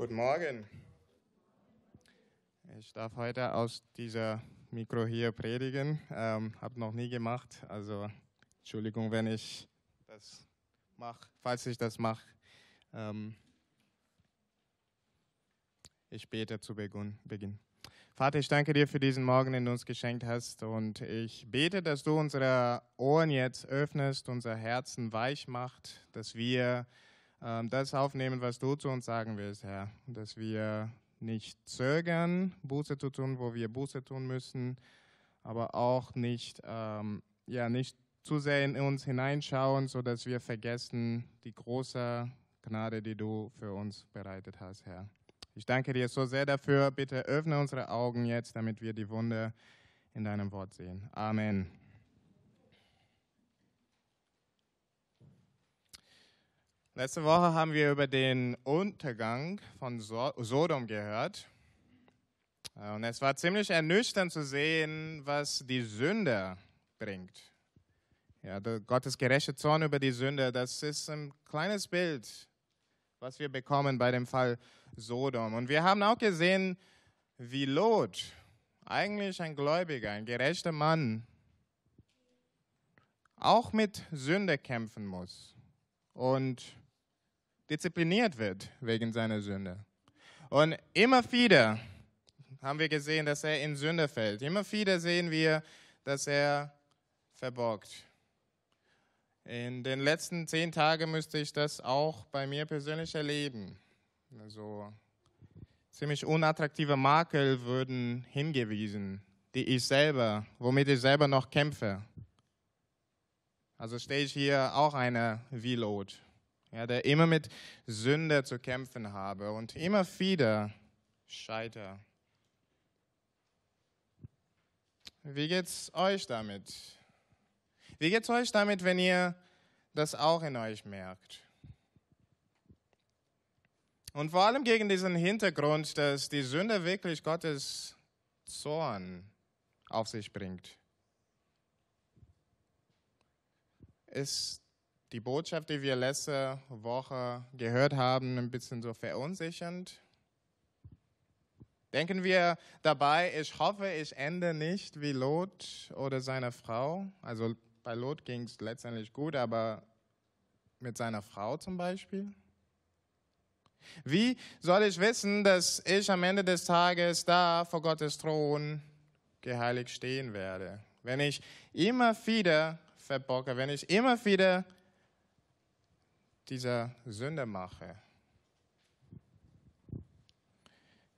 Guten Morgen. Ich darf heute aus dieser Mikro hier predigen. Ähm, Habe noch nie gemacht, also Entschuldigung, wenn ich das mache, falls ich das mache. Ähm, ich bete zu Beginn. Vater, ich danke dir für diesen Morgen, den du uns geschenkt hast. Und ich bete, dass du unsere Ohren jetzt öffnest, unser Herzen weich macht, dass wir das aufnehmen, was du zu uns sagen willst, Herr. Dass wir nicht zögern, Buße zu tun, wo wir Buße tun müssen, aber auch nicht, ähm, ja, nicht zu sehr in uns hineinschauen, sodass wir vergessen die große Gnade, die du für uns bereitet hast, Herr. Ich danke dir so sehr dafür. Bitte öffne unsere Augen jetzt, damit wir die Wunde in deinem Wort sehen. Amen. Letzte Woche haben wir über den Untergang von Sodom gehört. Äh, und es war ziemlich ernüchternd zu sehen, was die Sünde bringt. Ja, Gottes gerechte Zorn über die Sünde, das ist ein kleines Bild, was wir bekommen bei dem Fall Sodom. Und wir haben auch gesehen, wie Lot, eigentlich ein Gläubiger, ein gerechter Mann, auch mit Sünde kämpfen muss. Und diszipliniert wird wegen seiner Sünde. Und immer wieder haben wir gesehen, dass er in Sünde fällt. Immer wieder sehen wir, dass er verborgt. In den letzten zehn Tagen müsste ich das auch bei mir persönlich erleben. Also ziemlich unattraktive Makel würden hingewiesen, die ich selber, womit ich selber noch kämpfe. Also stehe ich hier auch einer wie Lot ja, der immer mit Sünde zu kämpfen habe und immer wieder scheiter. Wie geht's euch damit? Wie geht's euch damit, wenn ihr das auch in euch merkt? Und vor allem gegen diesen Hintergrund, dass die Sünde wirklich Gottes Zorn auf sich bringt. Ist die Botschaft, die wir letzte Woche gehört haben, ein bisschen so verunsichernd? Denken wir dabei, ich hoffe, ich ende nicht wie Lot oder seine Frau. Also bei Lot ging es letztendlich gut, aber mit seiner Frau zum Beispiel? Wie soll ich wissen, dass ich am Ende des Tages da vor Gottes Thron geheiligt stehen werde? Wenn ich immer wieder verbocke, wenn ich immer wieder dieser Sünde mache.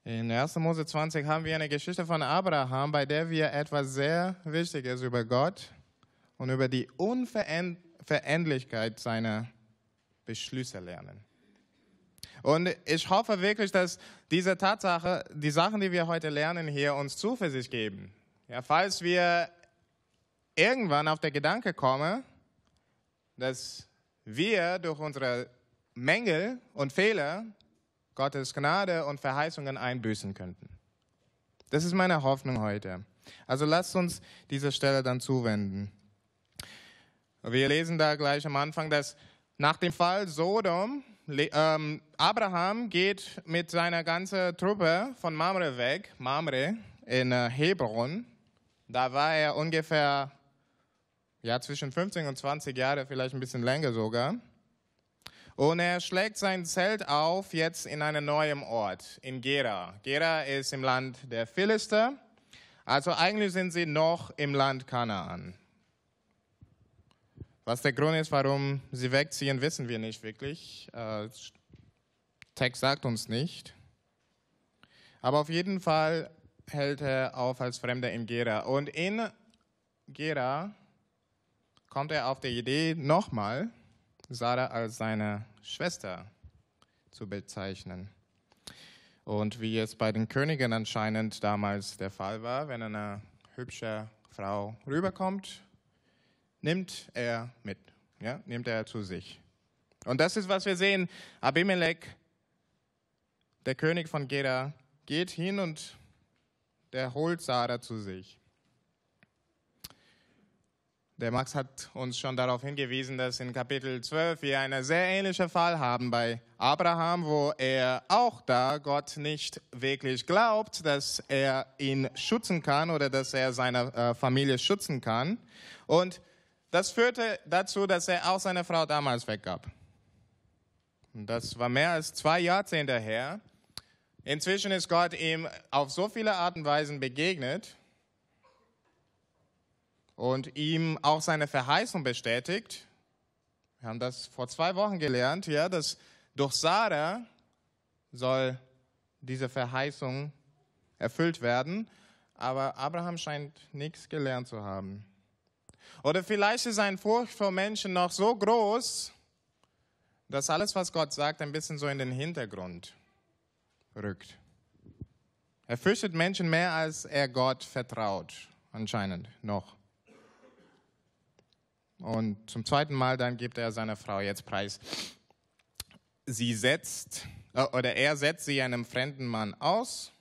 In 1. Mose 20 haben wir eine Geschichte von Abraham, bei der wir etwas sehr Wichtiges über Gott und über die Unveränderlichkeit seiner Beschlüsse lernen. Und ich hoffe wirklich, dass diese Tatsache, die Sachen, die wir heute lernen, hier uns Zuversicht geben. Ja, falls wir irgendwann auf den Gedanke kommen, dass wir durch unsere Mängel und Fehler Gottes Gnade und Verheißungen einbüßen könnten. Das ist meine Hoffnung heute. Also lasst uns diese Stelle dann zuwenden. Wir lesen da gleich am Anfang, dass nach dem Fall Sodom, ähm, Abraham geht mit seiner ganzen Truppe von Mamre weg, Mamre in äh, Hebron. Da war er ungefähr ja, zwischen 15 und 20 Jahre, vielleicht ein bisschen länger sogar. Und er schlägt sein Zelt auf jetzt in einem neuen Ort, in Gera. Gera ist im Land der Philister. Also eigentlich sind sie noch im Land Kanaan. Was der Grund ist, warum sie wegziehen, wissen wir nicht wirklich. Äh, Text sagt uns nicht. Aber auf jeden Fall hält er auf als Fremder in Gera. Und in Gera kommt er auf die Idee, nochmal Sarah als seine Schwester zu bezeichnen. Und wie es bei den Königen anscheinend damals der Fall war, wenn eine hübsche Frau rüberkommt, nimmt er mit, ja, nimmt er zu sich. Und das ist, was wir sehen. Abimelech, der König von Gera, geht hin und der holt Sarah zu sich. Der Max hat uns schon darauf hingewiesen, dass in Kapitel 12 wir einen sehr ähnlichen Fall haben bei Abraham, wo er auch da Gott nicht wirklich glaubt, dass er ihn schützen kann oder dass er seine äh, Familie schützen kann. Und das führte dazu, dass er auch seine Frau damals weggab. Und das war mehr als zwei Jahrzehnte her. Inzwischen ist Gott ihm auf so viele Arten und Weisen begegnet und ihm auch seine Verheißung bestätigt. Wir haben das vor zwei Wochen gelernt, ja, dass durch Sarah soll diese Verheißung erfüllt werden, aber Abraham scheint nichts gelernt zu haben. Oder vielleicht ist sein Furcht vor Menschen noch so groß, dass alles, was Gott sagt, ein bisschen so in den Hintergrund rückt. Er fürchtet Menschen mehr, als er Gott vertraut, anscheinend noch. Und zum zweiten Mal dann gibt er seiner Frau jetzt preis. Sie setzt, äh, oder er setzt sie einem fremden Mann aus,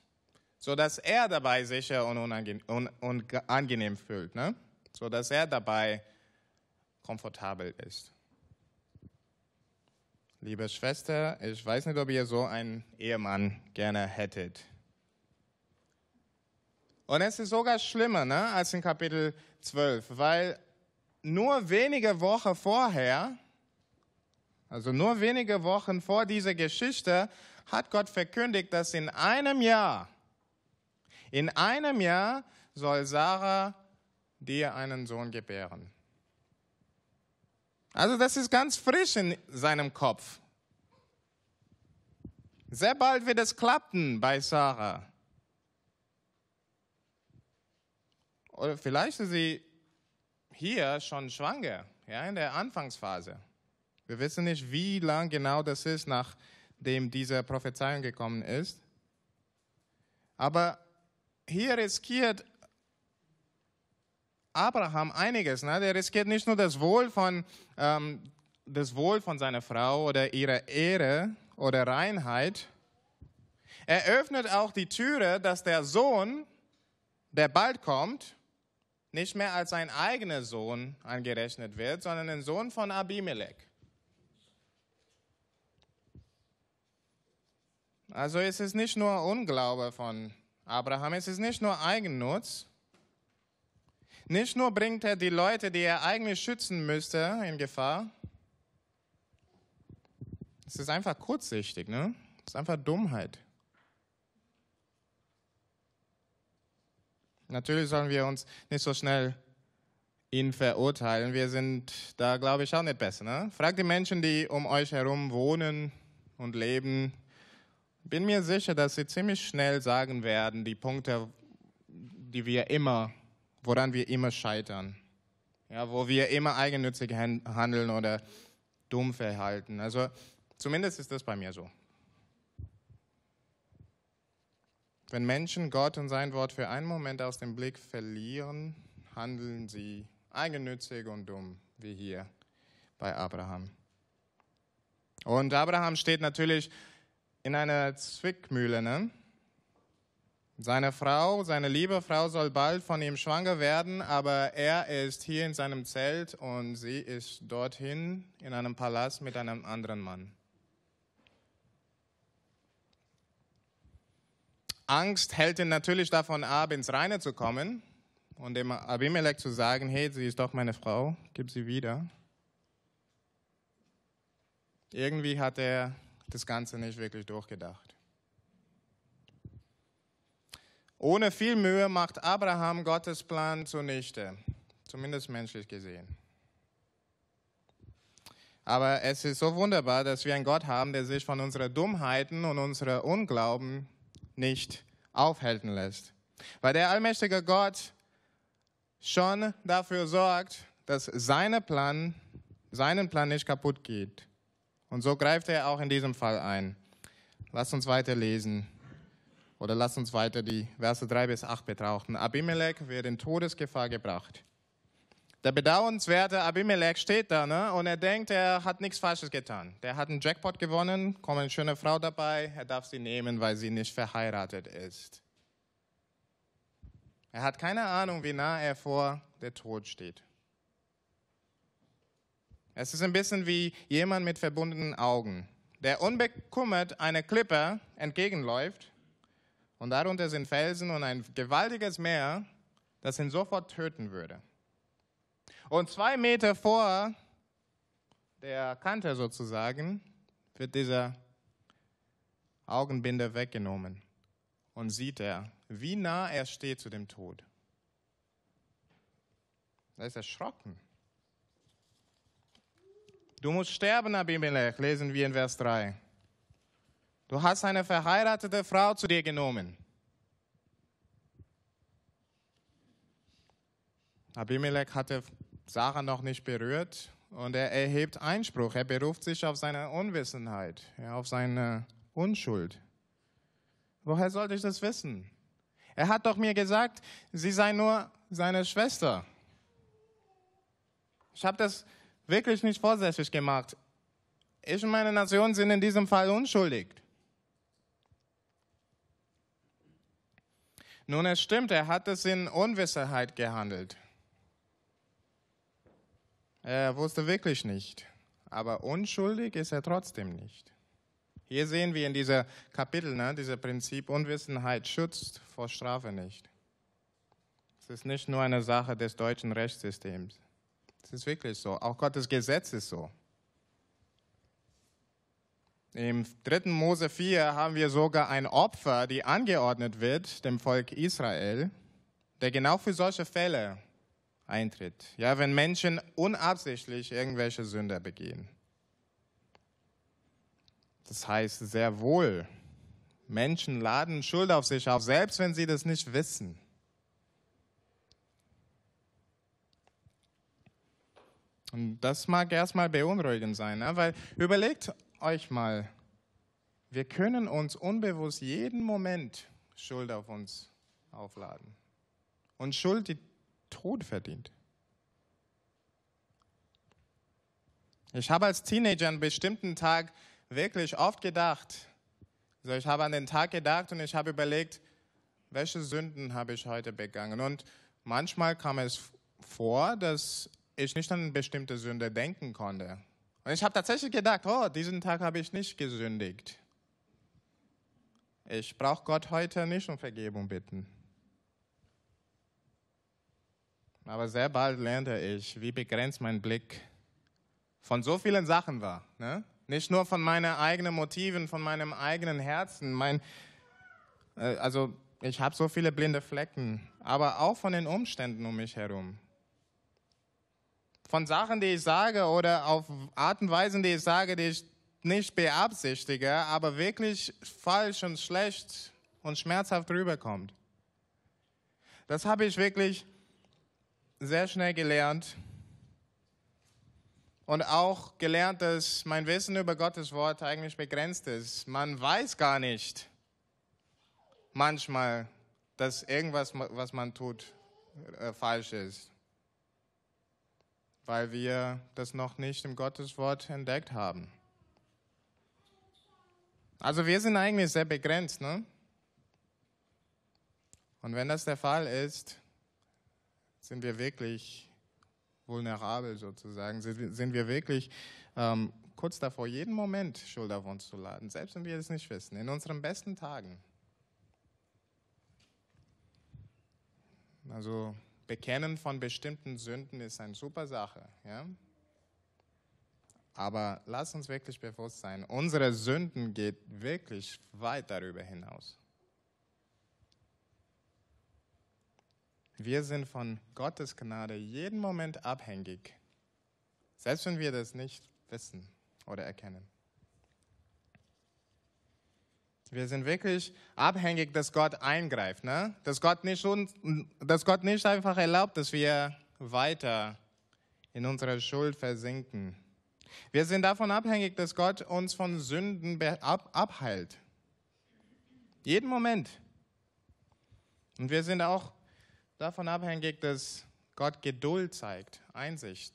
sodass er dabei sicher und unangenehm fühlt, ne? sodass er dabei komfortabel ist. Liebe Schwester, ich weiß nicht, ob ihr so einen Ehemann gerne hättet. Und es ist sogar schlimmer ne, als in Kapitel 12, weil nur wenige Wochen vorher, also nur wenige Wochen vor dieser Geschichte, hat Gott verkündigt, dass in einem Jahr, in einem Jahr soll Sarah dir einen Sohn gebären. Also das ist ganz frisch in seinem Kopf. Sehr bald wird es klappen bei Sarah. Oder vielleicht ist sie hier schon schwanger, ja, in der Anfangsphase. Wir wissen nicht, wie lang genau das ist, nachdem diese Prophezeiung gekommen ist. Aber hier riskiert Abraham einiges. Ne? Der riskiert nicht nur das Wohl von, ähm, das Wohl von seiner Frau oder ihrer Ehre oder Reinheit. Er öffnet auch die Türe, dass der Sohn, der bald kommt, nicht mehr als sein eigener Sohn angerechnet wird, sondern ein Sohn von Abimelech. Also es ist nicht nur Unglaube von Abraham, es ist nicht nur Eigennutz. Nicht nur bringt er die Leute, die er eigentlich schützen müsste, in Gefahr. Es ist einfach kurzsichtig, ne? Es ist einfach Dummheit. Natürlich sollen wir uns nicht so schnell ihn verurteilen. Wir sind da, glaube ich, auch nicht besser. Ne? Fragt die Menschen, die um euch herum wohnen und leben. Bin mir sicher, dass sie ziemlich schnell sagen werden, die Punkte, die wir immer, woran wir immer scheitern. Ja, wo wir immer eigennützig handeln oder dumm verhalten. Also zumindest ist das bei mir so. Wenn Menschen Gott und sein Wort für einen Moment aus dem Blick verlieren, handeln sie eigennützig und dumm, wie hier bei Abraham. Und Abraham steht natürlich in einer Zwickmühle. Ne? Seine Frau, seine liebe Frau soll bald von ihm schwanger werden, aber er ist hier in seinem Zelt und sie ist dorthin in einem Palast mit einem anderen Mann. Angst hält ihn natürlich davon ab, ins Reine zu kommen und dem Abimelech zu sagen, hey, sie ist doch meine Frau, gib sie wieder. Irgendwie hat er das Ganze nicht wirklich durchgedacht. Ohne viel Mühe macht Abraham Gottes Plan zunichte, zumindest menschlich gesehen. Aber es ist so wunderbar, dass wir einen Gott haben, der sich von unseren Dummheiten und unserem Unglauben nicht aufhalten lässt. Weil der allmächtige Gott schon dafür sorgt, dass seine Plan, seinen Plan nicht kaputt geht. Und so greift er auch in diesem Fall ein. Lass uns weiter lesen. Oder lass uns weiter die Verse 3 bis 8 betrachten. Abimelech wird in Todesgefahr gebracht. Der bedauernswerte Abimelech steht da ne? und er denkt, er hat nichts Falsches getan. Der hat einen Jackpot gewonnen, kommt eine schöne Frau dabei, er darf sie nehmen, weil sie nicht verheiratet ist. Er hat keine Ahnung, wie nah er vor der Tod steht. Es ist ein bisschen wie jemand mit verbundenen Augen, der unbekümmert einer Klippe entgegenläuft und darunter sind Felsen und ein gewaltiges Meer, das ihn sofort töten würde. Und zwei Meter vor der Kante sozusagen wird dieser Augenbinder weggenommen und sieht er, wie nah er steht zu dem Tod. Er ist erschrocken. Du musst sterben, Abimelech, lesen wir in Vers 3. Du hast eine verheiratete Frau zu dir genommen. Abimelech hatte Sarah noch nicht berührt und er erhebt Einspruch. Er beruft sich auf seine Unwissenheit, auf seine Unschuld. Woher sollte ich das wissen? Er hat doch mir gesagt, sie sei nur seine Schwester. Ich habe das wirklich nicht vorsätzlich gemacht. Ich und meine Nation sind in diesem Fall unschuldig. Nun, es stimmt, er hat es in Unwissenheit gehandelt. Er wusste wirklich nicht, aber unschuldig ist er trotzdem nicht. Hier sehen wir in dieser Kapitel, ne, dieser Prinzip, Unwissenheit schützt vor Strafe nicht. Es ist nicht nur eine Sache des deutschen Rechtssystems. Es ist wirklich so. Auch Gottes Gesetz ist so. Im 3. Mose 4 haben wir sogar ein Opfer, die angeordnet wird dem Volk Israel, der genau für solche Fälle eintritt. Ja, wenn Menschen unabsichtlich irgendwelche Sünder begehen. Das heißt sehr wohl, Menschen laden Schuld auf sich auf, selbst wenn sie das nicht wissen. Und das mag erstmal beunruhigend sein, ne? weil überlegt euch mal, wir können uns unbewusst jeden Moment Schuld auf uns aufladen. Und Schuld, die Tod verdient. Ich habe als Teenager an bestimmten Tag wirklich oft gedacht, also ich habe an den Tag gedacht und ich habe überlegt, welche Sünden habe ich heute begangen. Und manchmal kam es vor, dass ich nicht an bestimmte Sünde denken konnte. Und ich habe tatsächlich gedacht, oh, diesen Tag habe ich nicht gesündigt. Ich brauche Gott heute nicht um Vergebung bitten. Aber sehr bald lernte ich, wie begrenzt mein Blick von so vielen Sachen war. Ne? Nicht nur von meinen eigenen Motiven, von meinem eigenen Herzen. Mein, äh, also ich habe so viele blinde Flecken, aber auch von den Umständen um mich herum von Sachen, die ich sage oder auf Art und Weisen, die ich sage, die ich nicht beabsichtige, aber wirklich falsch und schlecht und schmerzhaft rüberkommt. Das habe ich wirklich sehr schnell gelernt und auch gelernt, dass mein Wissen über Gottes Wort eigentlich begrenzt ist. Man weiß gar nicht manchmal, dass irgendwas, was man tut, äh, falsch ist weil wir das noch nicht im Gotteswort entdeckt haben. Also wir sind eigentlich sehr begrenzt, ne? Und wenn das der Fall ist, sind wir wirklich vulnerabel sozusagen, sind wir wirklich ähm, kurz davor, jeden Moment Schuld auf uns zu laden, selbst wenn wir es nicht wissen, in unseren besten Tagen. Also Bekennen von bestimmten Sünden ist eine super Sache. Ja? Aber lass uns wirklich bewusst sein, unsere Sünden geht wirklich weit darüber hinaus. Wir sind von Gottes Gnade jeden Moment abhängig, selbst wenn wir das nicht wissen oder erkennen. Wir sind wirklich abhängig, dass Gott eingreift, ne? dass, Gott nicht dass Gott nicht einfach erlaubt, dass wir weiter in unserer Schuld versinken. Wir sind davon abhängig, dass Gott uns von Sünden ab abheilt. Jeden Moment. Und wir sind auch davon abhängig, dass Gott Geduld zeigt, Einsicht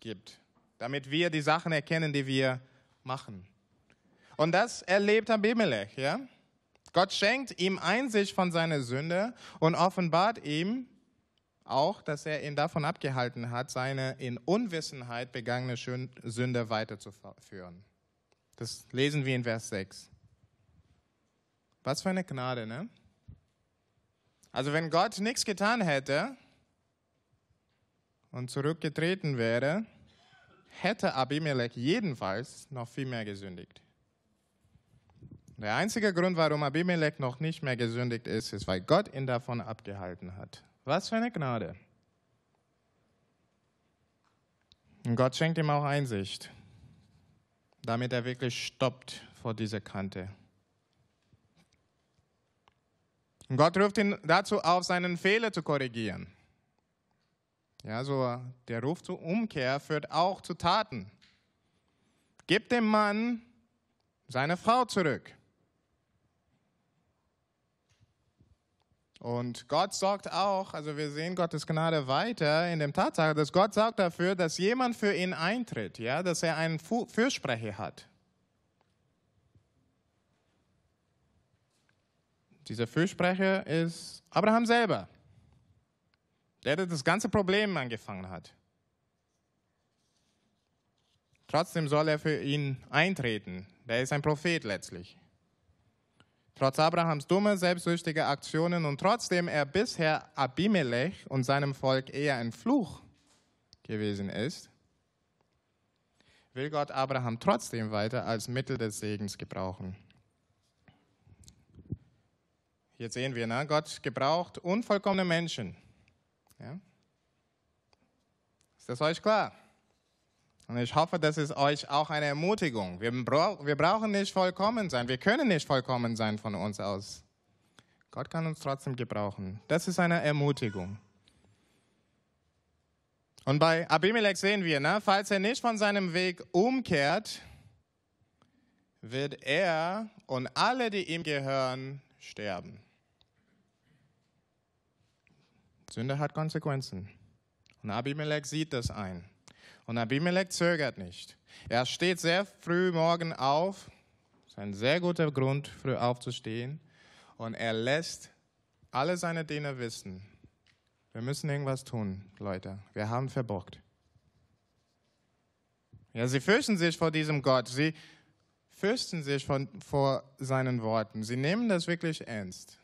gibt, damit wir die Sachen erkennen, die wir machen. Und das erlebt Abimelech, ja? Gott schenkt ihm Einsicht von seiner Sünde und offenbart ihm auch, dass er ihn davon abgehalten hat, seine in Unwissenheit begangene Sünde weiterzuführen. Das lesen wir in Vers 6. Was für eine Gnade, ne? Also wenn Gott nichts getan hätte und zurückgetreten wäre, hätte Abimelech jedenfalls noch viel mehr gesündigt. Der einzige Grund, warum Abimelech noch nicht mehr gesündigt ist, ist, weil Gott ihn davon abgehalten hat. Was für eine Gnade. Und Gott schenkt ihm auch Einsicht, damit er wirklich stoppt vor dieser Kante. Und Gott ruft ihn dazu auf, seinen Fehler zu korrigieren. Ja, so der Ruf zur Umkehr führt auch zu Taten. Gib dem Mann seine Frau zurück. Und Gott sorgt auch, also wir sehen Gottes Gnade weiter in dem Tatsache, dass Gott sorgt dafür, dass jemand für ihn eintritt, ja, dass er einen Fürsprecher hat. Dieser Fürsprecher ist Abraham selber, der das ganze Problem angefangen hat. Trotzdem soll er für ihn eintreten. Der ist ein Prophet letztlich. Trotz Abrahams dumme, selbstsüchtige Aktionen und trotzdem er bisher Abimelech und seinem Volk eher ein Fluch gewesen ist, will Gott Abraham trotzdem weiter als Mittel des Segens gebrauchen. Hier sehen wir, ne? Gott gebraucht unvollkommene Menschen. Ja? Ist das euch klar? Und ich hoffe, das ist euch auch eine Ermutigung. Wir, wir brauchen nicht vollkommen sein. Wir können nicht vollkommen sein von uns aus. Gott kann uns trotzdem gebrauchen. Das ist eine Ermutigung. Und bei Abimelech sehen wir, ne, falls er nicht von seinem Weg umkehrt, wird er und alle, die ihm gehören, sterben. Sünde hat Konsequenzen. Und Abimelech sieht das ein. Und Abimelech zögert nicht. Er steht sehr früh morgen auf. Das ist ein sehr guter Grund, früh aufzustehen. Und er lässt alle seine Diener wissen, wir müssen irgendwas tun, Leute. Wir haben verbockt. Ja, sie fürchten sich vor diesem Gott. Sie fürchten sich von, vor seinen Worten. Sie nehmen das wirklich ernst.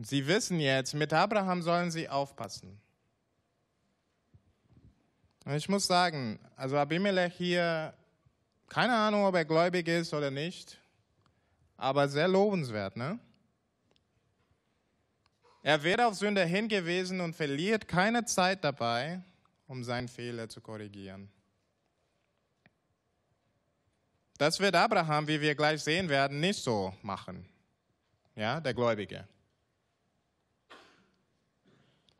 Sie wissen jetzt, mit Abraham sollen sie aufpassen. Ich muss sagen, also Abimelech hier, keine Ahnung, ob er gläubig ist oder nicht, aber sehr lobenswert, ne? Er wird auf Sünde hingewiesen und verliert keine Zeit dabei, um seinen Fehler zu korrigieren. Das wird Abraham, wie wir gleich sehen werden, nicht so machen. Ja, der Gläubige.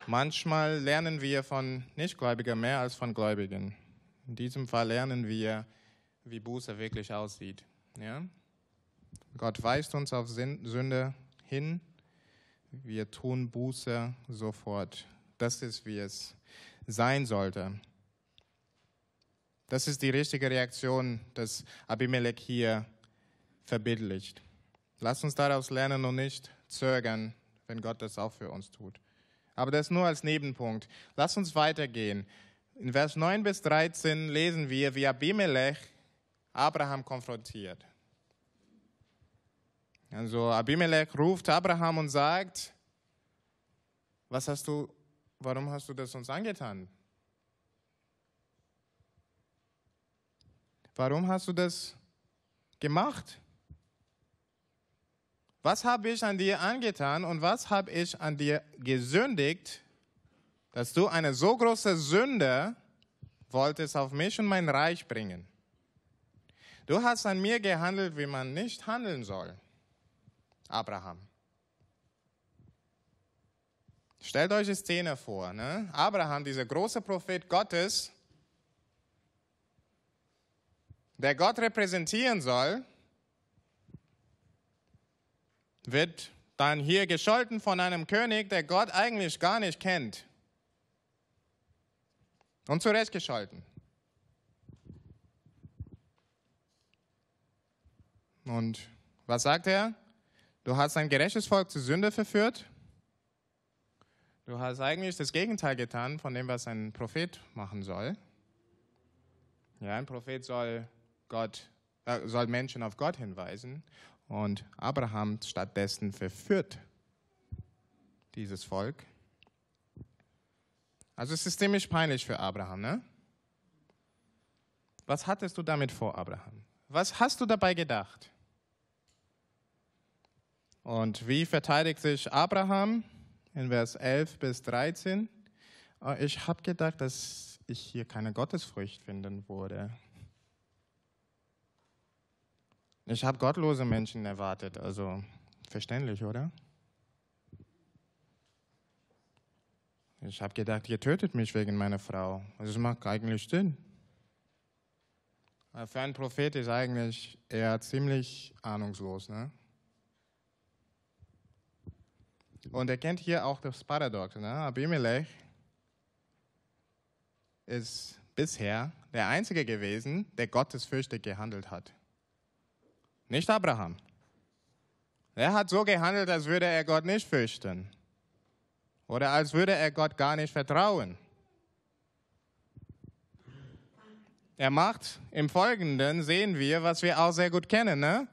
Manchmal lernen wir von Nichtgläubigen mehr als von Gläubigen. In diesem Fall lernen wir, wie Buße wirklich aussieht. Ja? Gott weist uns auf Sünde hin. Wir tun Buße sofort. Das ist, wie es sein sollte. Das ist die richtige Reaktion, dass Abimelech hier verbildlicht. Lass uns daraus lernen und nicht zögern, wenn Gott das auch für uns tut. Aber das nur als Nebenpunkt. Lass uns weitergehen. In Vers 9 bis 13 lesen wir, wie Abimelech Abraham konfrontiert. Also Abimelech ruft Abraham und sagt, was hast du, warum hast du das uns angetan? Warum hast du das gemacht? Was habe ich an dir angetan und was habe ich an dir gesündigt, dass du eine so große Sünde wolltest auf mich und mein Reich bringen? Du hast an mir gehandelt, wie man nicht handeln soll. Abraham. Stellt euch die Szene vor. Ne? Abraham, dieser große Prophet Gottes, der Gott repräsentieren soll, wird dann hier gescholten von einem König, der Gott eigentlich gar nicht kennt. Und zurecht gescholten. Und was sagt er? Du hast ein gerechtes Volk zur Sünde verführt. Du hast eigentlich das Gegenteil getan von dem, was ein Prophet machen soll. Ja, ein Prophet soll, Gott, äh, soll Menschen auf Gott hinweisen und Abraham stattdessen verführt dieses Volk. Also es ist ziemlich peinlich für Abraham, ne? Was hattest du damit vor, Abraham? Was hast du dabei gedacht? Und wie verteidigt sich Abraham in Vers 11 bis 13? Äh, ich habe gedacht, dass ich hier keine Gottesfurcht finden würde. Ich habe gottlose Menschen erwartet, also verständlich, oder? Ich habe gedacht, ihr tötet mich wegen meiner Frau. Es macht eigentlich Sinn. Für einen Prophet ist eigentlich eher ziemlich ahnungslos. Ne? Und er kennt hier auch das Paradox. Ne? Abimelech ist bisher der Einzige gewesen, der gottesfürchtig gehandelt hat. Nicht Abraham. Er hat so gehandelt, als würde er Gott nicht fürchten. Oder als würde er Gott gar nicht vertrauen. Er macht im Folgenden, sehen wir, was wir auch sehr gut kennen. Ne?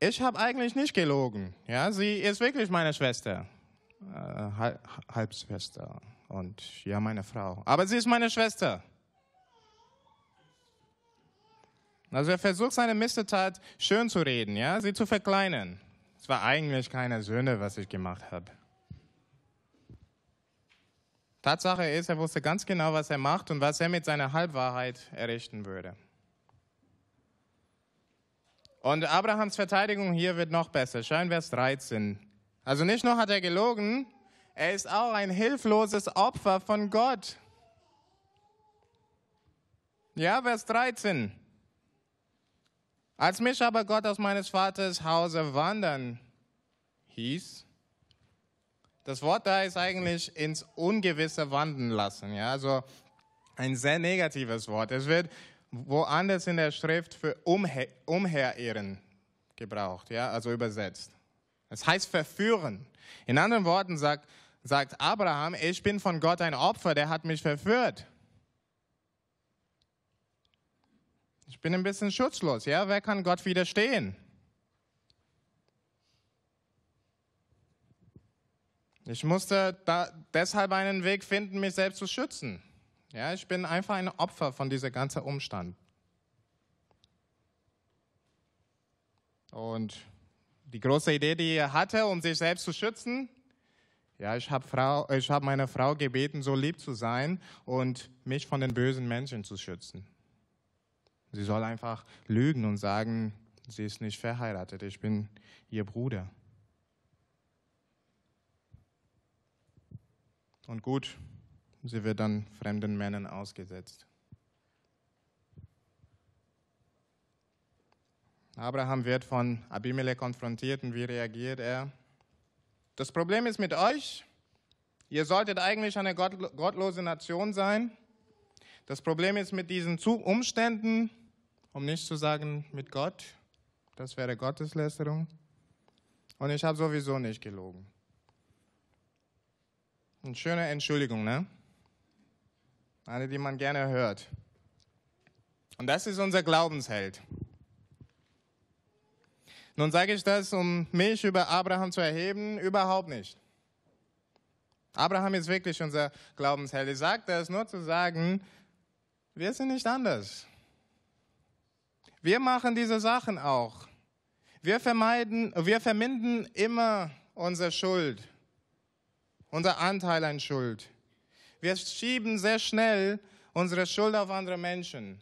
Ich habe eigentlich nicht gelogen. Ja, sie ist wirklich meine Schwester, äh, Halbschwester und ja, meine Frau. Aber sie ist meine Schwester. Also er versucht seine Missetat schön zu reden, ja, sie zu verkleinern. Es war eigentlich keine Sünde, was ich gemacht habe. Tatsache ist, er wusste ganz genau, was er macht und was er mit seiner Halbwahrheit errichten würde. Und Abrahams Verteidigung hier wird noch besser. Schau in Vers 13. Also nicht nur hat er gelogen, er ist auch ein hilfloses Opfer von Gott. Ja, Vers 13. Als mich aber Gott aus meines Vaters Hause wandern hieß, das Wort da ist eigentlich ins Ungewisse wandeln lassen. Ja? Also ein sehr negatives Wort. Es wird woanders in der Schrift für umher, umherirren gebraucht, ja? also übersetzt. Es heißt verführen. In anderen Worten sagt, sagt Abraham, ich bin von Gott ein Opfer, der hat mich verführt. Ich bin ein bisschen schutzlos, ja? Wer kann Gott widerstehen? Ich musste deshalb einen Weg finden, mich selbst zu schützen. Ja, ich bin einfach ein Opfer von diesem ganzen Umstand. Und die große Idee, die er hatte, um sich selbst zu schützen, ja, ich habe hab meine Frau gebeten, so lieb zu sein und mich von den bösen Menschen zu schützen. Sie soll einfach lügen und sagen, sie ist nicht verheiratet, ich bin ihr Bruder. Und gut, sie wird dann fremden Männern ausgesetzt. Abraham wird von Abimelech konfrontiert und wie reagiert er? Das Problem ist mit euch, ihr solltet eigentlich eine gottlose Nation sein. Das Problem ist mit diesen Umständen, um nicht zu sagen mit Gott, das wäre Gotteslästerung. Und ich habe sowieso nicht gelogen. Eine schöne Entschuldigung, ne? Eine, die man gerne hört. Und das ist unser Glaubensheld. Nun sage ich das, um mich über Abraham zu erheben? Überhaupt nicht. Abraham ist wirklich unser Glaubensheld. Ich sage das nur zu sagen, wir sind nicht anders. Wir machen diese Sachen auch. Wir vermeiden, wir verminden immer unsere Schuld unser Anteil an Schuld. Wir schieben sehr schnell unsere Schuld auf andere Menschen.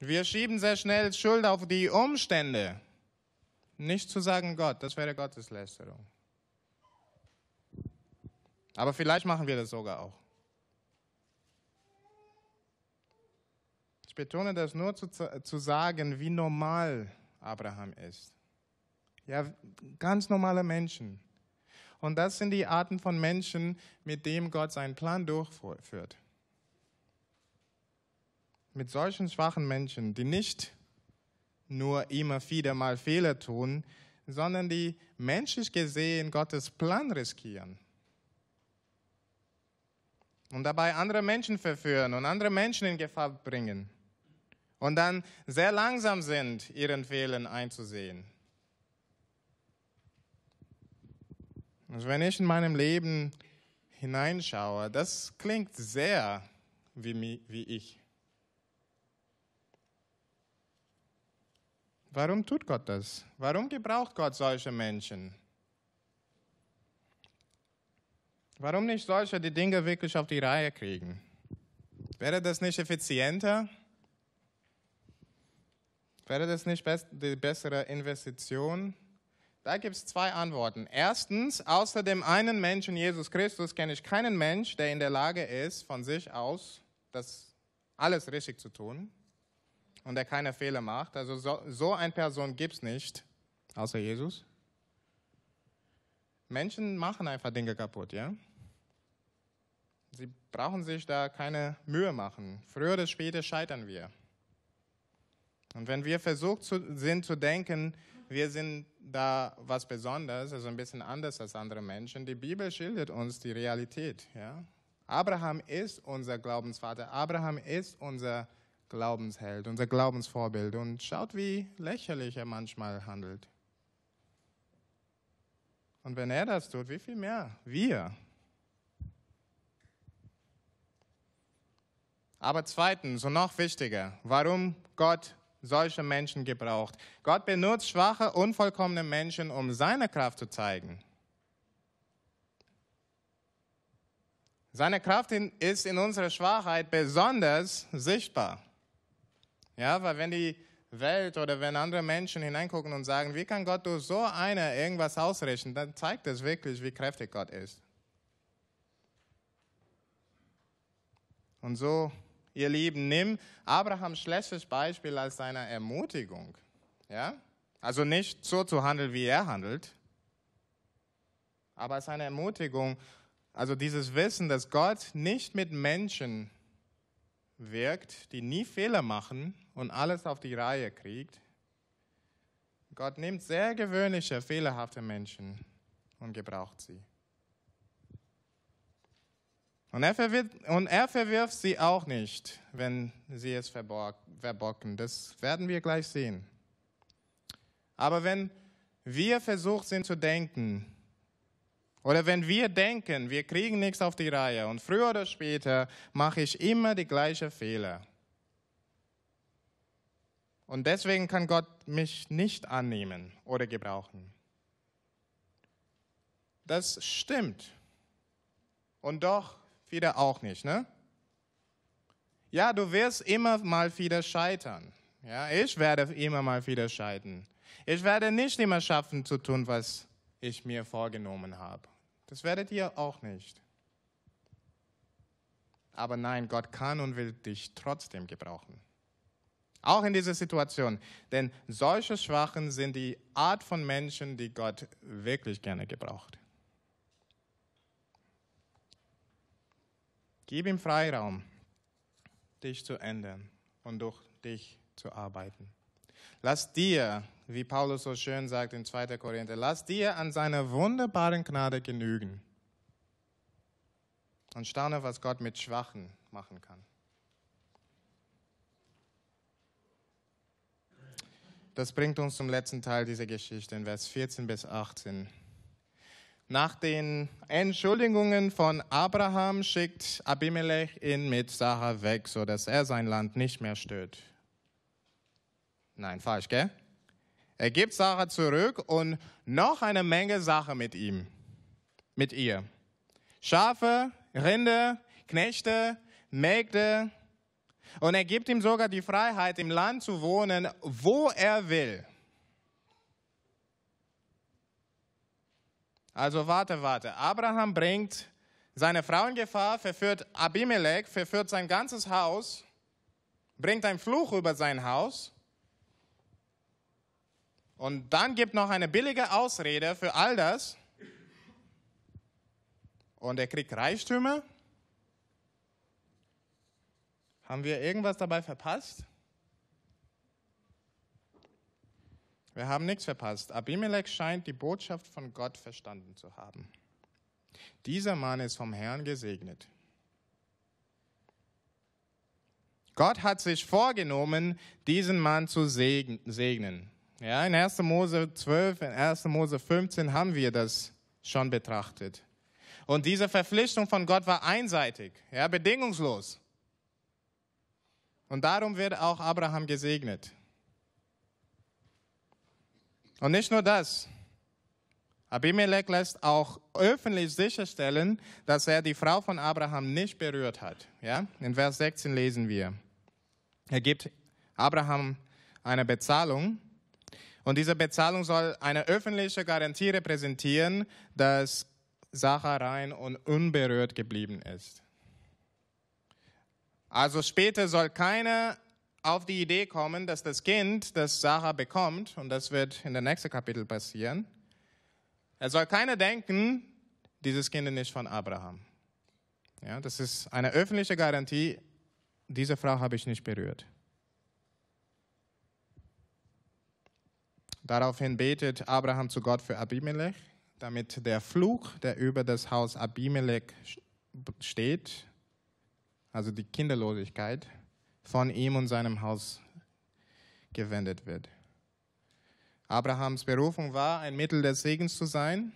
Wir schieben sehr schnell Schuld auf die Umstände. Nicht zu sagen Gott, das wäre Gotteslästerung. Aber vielleicht machen wir das sogar auch. Betone das nur zu, zu sagen, wie normal Abraham ist. Ja, ganz normale Menschen. Und das sind die Arten von Menschen, mit denen Gott seinen Plan durchführt. Mit solchen schwachen Menschen, die nicht nur immer wieder mal Fehler tun, sondern die menschlich gesehen Gottes Plan riskieren. Und dabei andere Menschen verführen und andere Menschen in Gefahr bringen. Und dann sehr langsam sind, ihren Fehlern einzusehen. Also wenn ich in meinem Leben hineinschaue, das klingt sehr wie, wie ich. Warum tut Gott das? Warum gebraucht Gott solche Menschen? Warum nicht solche, die Dinge wirklich auf die Reihe kriegen? Wäre das nicht effizienter? Wäre das nicht die bessere Investition? Da gibt es zwei Antworten. Erstens, außer dem einen Menschen, Jesus Christus, kenne ich keinen Mensch, der in der Lage ist, von sich aus das alles richtig zu tun und der keine Fehler macht. Also so, so eine Person gibt es nicht, außer Jesus. Menschen machen einfach Dinge kaputt, ja? Sie brauchen sich da keine Mühe machen. Früher oder später scheitern wir. Und wenn wir versucht sind zu denken, wir sind da was Besonderes, also ein bisschen anders als andere Menschen. Die Bibel schildert uns die Realität. Ja? Abraham ist unser Glaubensvater, Abraham ist unser Glaubensheld, unser Glaubensvorbild. Und schaut, wie lächerlich er manchmal handelt. Und wenn er das tut, wie viel mehr? Wir. Aber zweitens und noch wichtiger, warum Gott solche Menschen gebraucht. Gott benutzt schwache, unvollkommene Menschen, um seine Kraft zu zeigen. Seine Kraft ist in unserer Schwachheit besonders sichtbar. Ja, weil wenn die Welt oder wenn andere Menschen hineingucken und sagen, wie kann Gott durch so eine irgendwas ausrichten, dann zeigt es wirklich, wie kräftig Gott ist. Und so ihr Lieben, nimm Abrahams schlechtes Beispiel als seine Ermutigung. Ja? Also nicht so zu handeln, wie er handelt, aber als eine Ermutigung, also dieses Wissen, dass Gott nicht mit Menschen wirkt, die nie Fehler machen und alles auf die Reihe kriegt. Gott nimmt sehr gewöhnliche, fehlerhafte Menschen und gebraucht sie. Und er, verwirft, und er verwirft sie auch nicht, wenn sie es verbocken. Das werden wir gleich sehen. Aber wenn wir versucht sind zu denken, oder wenn wir denken, wir kriegen nichts auf die Reihe und früher oder später mache ich immer die gleichen Fehler. Und deswegen kann Gott mich nicht annehmen oder gebrauchen. Das stimmt. Und doch wieder auch nicht, ne? Ja, du wirst immer mal wieder scheitern. Ja, ich werde immer mal wieder scheitern. Ich werde nicht immer schaffen zu tun, was ich mir vorgenommen habe. Das werdet ihr auch nicht. Aber nein, Gott kann und will dich trotzdem gebrauchen. Auch in dieser Situation. Denn solche Schwachen sind die Art von Menschen, die Gott wirklich gerne gebraucht. Gib ihm Freiraum, dich zu ändern und durch dich zu arbeiten. Lass dir, wie Paulus so schön sagt in 2. Korinther, lass dir an seiner wunderbaren Gnade genügen und staune, was Gott mit Schwachen machen kann. Das bringt uns zum letzten Teil dieser Geschichte in Vers 14 bis 18. Nach den Entschuldigungen von Abraham schickt Abimelech ihn mit Sarah weg, sodass er sein Land nicht mehr stört. Nein, falsch, gell? Er gibt Sarah zurück und noch eine Menge Sache mit ihm, mit ihr. Schafe, Rinder, Knechte, Mägde. Und er gibt ihm sogar die Freiheit, im Land zu wohnen, wo er will. Also warte, warte. Abraham bringt seine Frau in Gefahr, verführt Abimelech, verführt sein ganzes Haus, bringt einen Fluch über sein Haus. Und dann gibt noch eine billige Ausrede für all das. Und er kriegt Reichtümer. Haben wir irgendwas dabei verpasst? Wir haben nichts verpasst. Abimelech scheint die Botschaft von Gott verstanden zu haben. Dieser Mann ist vom Herrn gesegnet. Gott hat sich vorgenommen, diesen Mann zu segnen. Ja, in 1. Mose 12, in 1. Mose 15 haben wir das schon betrachtet. Und diese Verpflichtung von Gott war einseitig, ja, bedingungslos. Und darum wird auch Abraham gesegnet. Und nicht nur das. Abimelech lässt auch öffentlich sicherstellen, dass er die Frau von Abraham nicht berührt hat. Ja? In Vers 16 lesen wir. Er gibt Abraham eine Bezahlung und diese Bezahlung soll eine öffentliche Garantie repräsentieren, dass Sacha rein und unberührt geblieben ist. Also später soll keiner auf die Idee kommen, dass das Kind, das Sarah bekommt, und das wird in der nächsten Kapitel passieren, er soll keiner denken, dieses Kind ist nicht von Abraham. Ja, das ist eine öffentliche Garantie, diese Frau habe ich nicht berührt. Daraufhin betet Abraham zu Gott für Abimelech, damit der Fluch, der über das Haus Abimelech steht, also die Kinderlosigkeit, von ihm und seinem Haus gewendet wird. Abrahams Berufung war, ein Mittel des Segens zu sein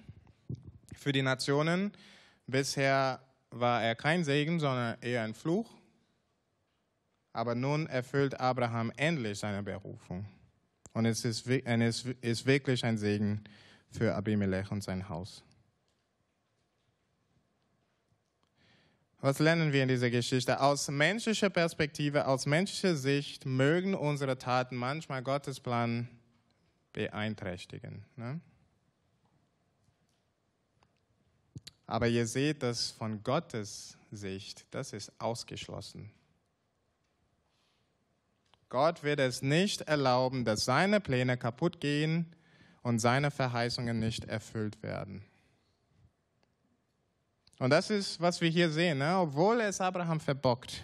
für die Nationen. Bisher war er kein Segen, sondern eher ein Fluch. Aber nun erfüllt Abraham endlich seine Berufung. Und es ist, es ist wirklich ein Segen für Abimelech und sein Haus. Was lernen wir in dieser Geschichte? Aus menschlicher Perspektive, aus menschlicher Sicht mögen unsere Taten manchmal Gottes Plan beeinträchtigen. Ne? Aber ihr seht, dass von Gottes Sicht, das ist ausgeschlossen. Gott wird es nicht erlauben, dass seine Pläne kaputt gehen und seine Verheißungen nicht erfüllt werden. Und das ist, was wir hier sehen. Ne? Obwohl es Abraham verbockt,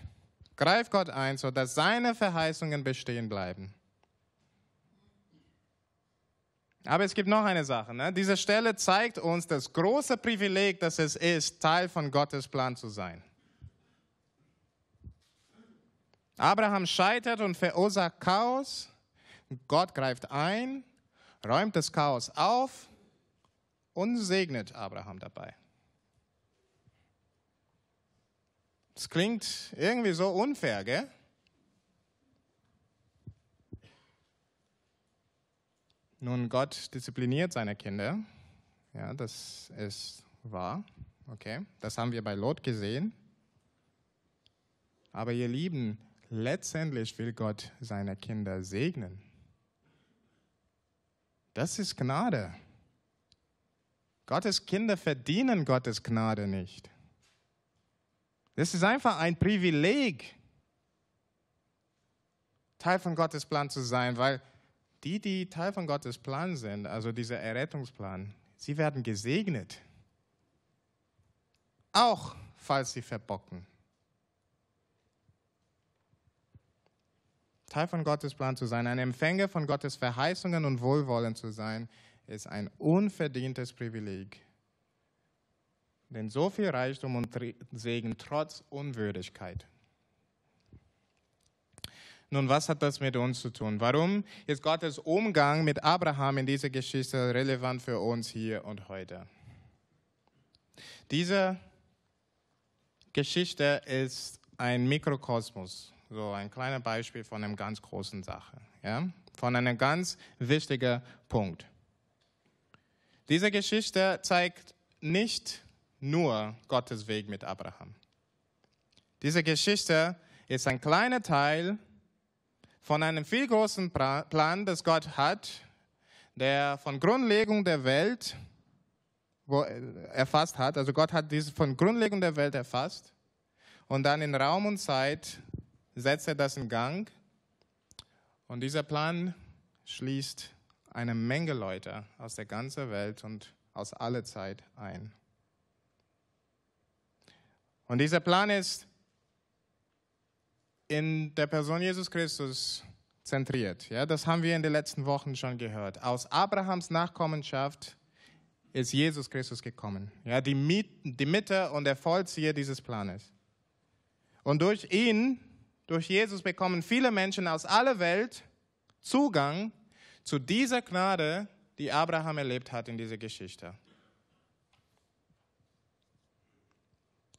greift Gott ein, sodass seine Verheißungen bestehen bleiben. Aber es gibt noch eine Sache. Ne? Diese Stelle zeigt uns das große Privileg, dass es ist, Teil von Gottes Plan zu sein. Abraham scheitert und verursacht Chaos. Gott greift ein, räumt das Chaos auf und segnet Abraham dabei. Das klingt irgendwie so unfair, gell? Nun, Gott diszipliniert seine Kinder. Ja, das ist wahr. Okay, das haben wir bei Lot gesehen. Aber ihr Lieben, letztendlich will Gott seine Kinder segnen. Das ist Gnade. Gottes Kinder verdienen Gottes Gnade nicht. Das ist einfach ein Privileg, Teil von Gottes Plan zu sein, weil die, die Teil von Gottes Plan sind, also dieser Errettungsplan, sie werden gesegnet. Auch falls sie verbocken. Teil von Gottes Plan zu sein, ein Empfänger von Gottes Verheißungen und Wohlwollen zu sein, ist ein unverdientes Privileg. Denn so viel Reichtum und Segen trotz Unwürdigkeit. Nun, was hat das mit uns zu tun? Warum ist Gottes Umgang mit Abraham in dieser Geschichte relevant für uns hier und heute? Diese Geschichte ist ein Mikrokosmos, so ein kleines Beispiel von einer ganz großen Sache, ja? von einem ganz wichtigen Punkt. Diese Geschichte zeigt nicht nur Gottes Weg mit Abraham. Diese Geschichte ist ein kleiner Teil von einem viel großen Plan, das Gott hat, der von Grundlegung der Welt erfasst hat. Also Gott hat dieses von Grundlegung der Welt erfasst und dann in Raum und Zeit setzt er das in Gang. Und dieser Plan schließt eine Menge Leute aus der ganzen Welt und aus aller Zeit ein. Und dieser Plan ist in der Person Jesus Christus zentriert. Ja, das haben wir in den letzten Wochen schon gehört. Aus Abrahams Nachkommenschaft ist Jesus Christus gekommen. Ja, die, die Mitte und der Vollzieher dieses Planes. Und durch ihn, durch Jesus bekommen viele Menschen aus aller Welt Zugang zu dieser Gnade, die Abraham erlebt hat in dieser Geschichte.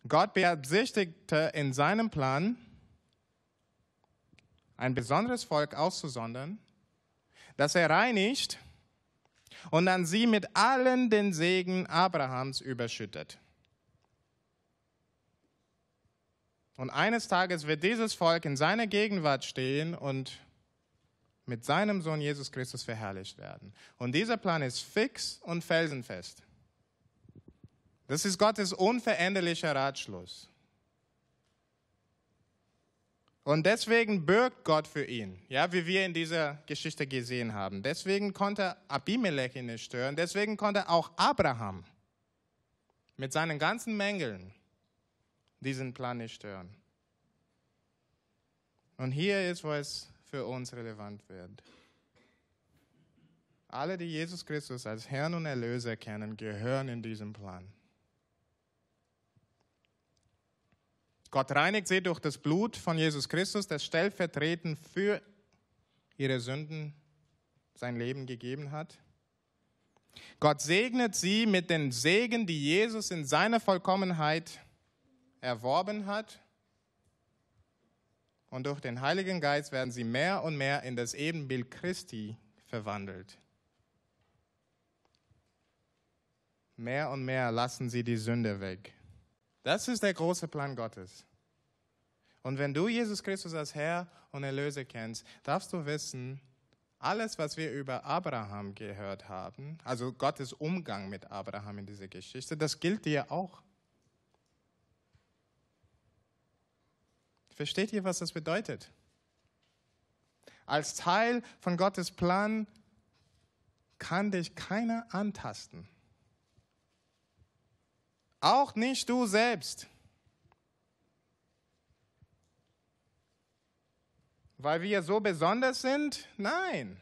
Gott beabsichtigte in seinem Plan, ein besonderes Volk auszusondern, das er reinigt und dann sie mit allen den Segen Abrahams überschüttet. Und eines Tages wird dieses Volk in seiner Gegenwart stehen und mit seinem Sohn Jesus Christus verherrlicht werden. Und dieser Plan ist fix und felsenfest. Das ist Gottes unveränderlicher Ratschluss. Und deswegen bürgt Gott für ihn, ja, wie wir in dieser Geschichte gesehen haben. Deswegen konnte Abimelech ihn nicht stören. Deswegen konnte auch Abraham mit seinen ganzen Mängeln diesen Plan nicht stören. Und hier ist, wo es für uns relevant wird. Alle, die Jesus Christus als Herrn und Erlöser kennen, gehören in diesem Plan. Gott reinigt sie durch das Blut von Jesus Christus, das stellvertretend für ihre Sünden sein Leben gegeben hat. Gott segnet sie mit den Segen, die Jesus in seiner Vollkommenheit erworben hat. Und durch den Heiligen Geist werden sie mehr und mehr in das Ebenbild Christi verwandelt. Mehr und mehr lassen sie die Sünde weg. Das ist der große Plan Gottes. Und wenn du Jesus Christus als Herr und Erlöser kennst, darfst du wissen, alles, was wir über Abraham gehört haben, also Gottes Umgang mit Abraham in dieser Geschichte, das gilt dir auch. Versteht ihr, was das bedeutet? Als Teil von Gottes Plan kann dich keiner antasten. Auch nicht du selbst. Weil wir so besonders sind? Nein.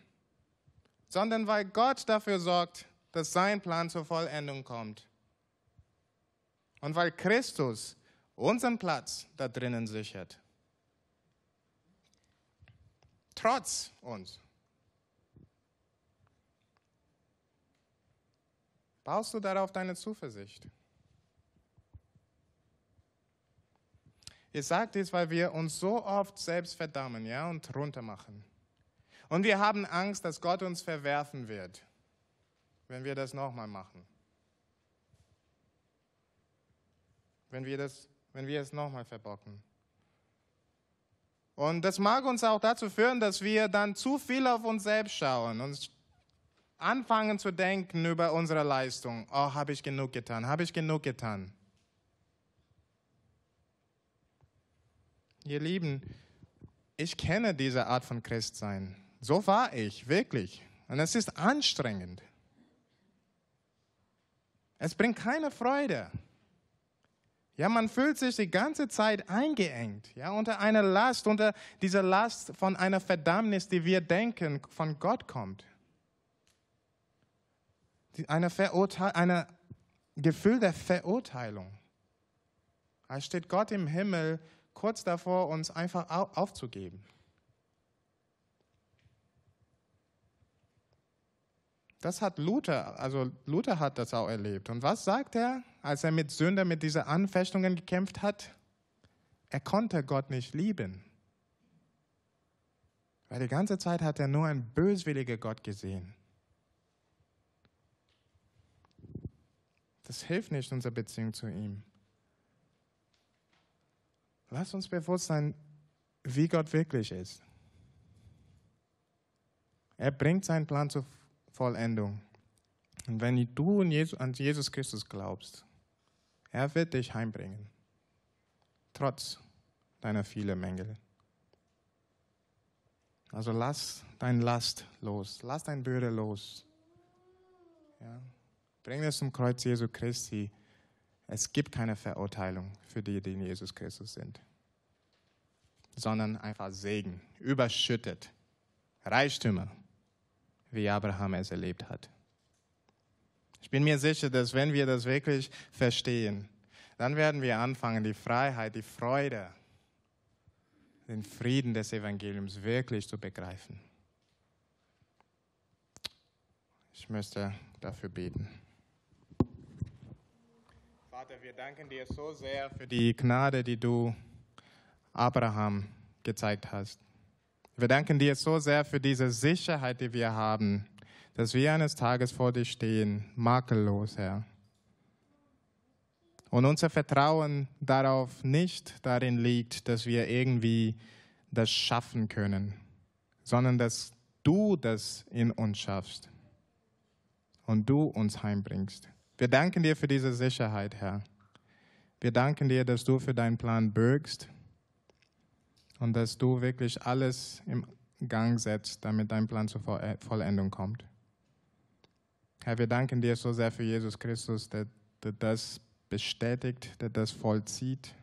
Sondern weil Gott dafür sorgt, dass sein Plan zur Vollendung kommt. Und weil Christus unseren Platz da drinnen sichert. Trotz uns. Baust du darauf deine Zuversicht? Ich sage dies, weil wir uns so oft selbst verdammen ja, und runtermachen. Und wir haben Angst, dass Gott uns verwerfen wird, wenn wir das nochmal machen. Wenn wir, das, wenn wir es nochmal verbocken. Und das mag uns auch dazu führen, dass wir dann zu viel auf uns selbst schauen und anfangen zu denken über unsere Leistung. Oh, habe ich genug getan? Habe ich genug getan? Ihr Lieben, ich kenne diese Art von Christsein. So war ich, wirklich. Und es ist anstrengend. Es bringt keine Freude. Ja, man fühlt sich die ganze Zeit eingeengt, ja, unter einer Last, unter dieser Last von einer Verdammnis, die wir denken, von Gott kommt. Eine eine Gefühl der Verurteilung. Als steht Gott im Himmel kurz davor, uns einfach aufzugeben. Das hat Luther, also Luther hat das auch erlebt. Und was sagt er, als er mit Sünder, mit diesen Anfechtungen gekämpft hat? Er konnte Gott nicht lieben. Weil die ganze Zeit hat er nur einen böswilligen Gott gesehen. Das hilft nicht unserer Beziehung zu ihm. Lass uns bewusst sein, wie Gott wirklich ist. Er bringt seinen Plan zur Vollendung. Und wenn du an Jesus Christus glaubst, er wird dich heimbringen, trotz deiner vielen Mängel. Also lass dein Last los, lass dein Bürde los. Ja. Bring es zum Kreuz Jesu Christi. Es gibt keine Verurteilung für die, die in Jesus Christus sind, sondern einfach Segen, überschüttet. Reichtümer, wie Abraham es erlebt hat. Ich bin mir sicher, dass wenn wir das wirklich verstehen, dann werden wir anfangen, die Freiheit, die Freude, den Frieden des Evangeliums wirklich zu begreifen. Ich möchte dafür beten. Wir danken dir so sehr für die Gnade, die du Abraham gezeigt hast. Wir danken dir so sehr für diese Sicherheit, die wir haben, dass wir eines Tages vor dir stehen, makellos, Herr. Und unser Vertrauen darauf nicht darin liegt, dass wir irgendwie das schaffen können, sondern dass du das in uns schaffst und du uns heimbringst. Wir danken dir für diese Sicherheit, Herr. Wir danken dir, dass du für deinen Plan bürgst und dass du wirklich alles im Gang setzt, damit dein Plan zur Vollendung kommt. Herr, wir danken dir so sehr für Jesus Christus, der, der das bestätigt, der das vollzieht.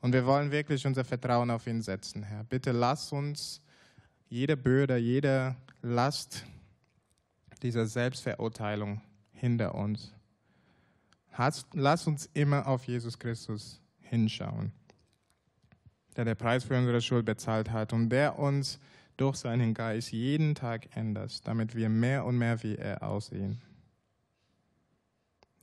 Und wir wollen wirklich unser Vertrauen auf ihn setzen, Herr. Bitte lass uns jede Bürde, jede Last dieser Selbstverurteilung hinter uns. Lass uns immer auf Jesus Christus hinschauen, der den Preis für unsere Schuld bezahlt hat und der uns durch seinen Geist jeden Tag ändert, damit wir mehr und mehr wie er aussehen.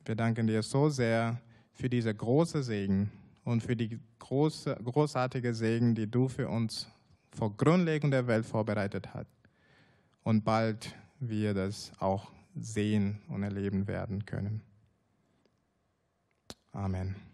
Wir danken dir so sehr für diese große Segen und für die große, großartige Segen, die du für uns vor Grundlegung der Welt vorbereitet hast. Und bald wir das auch sehen und erleben werden können. Amen.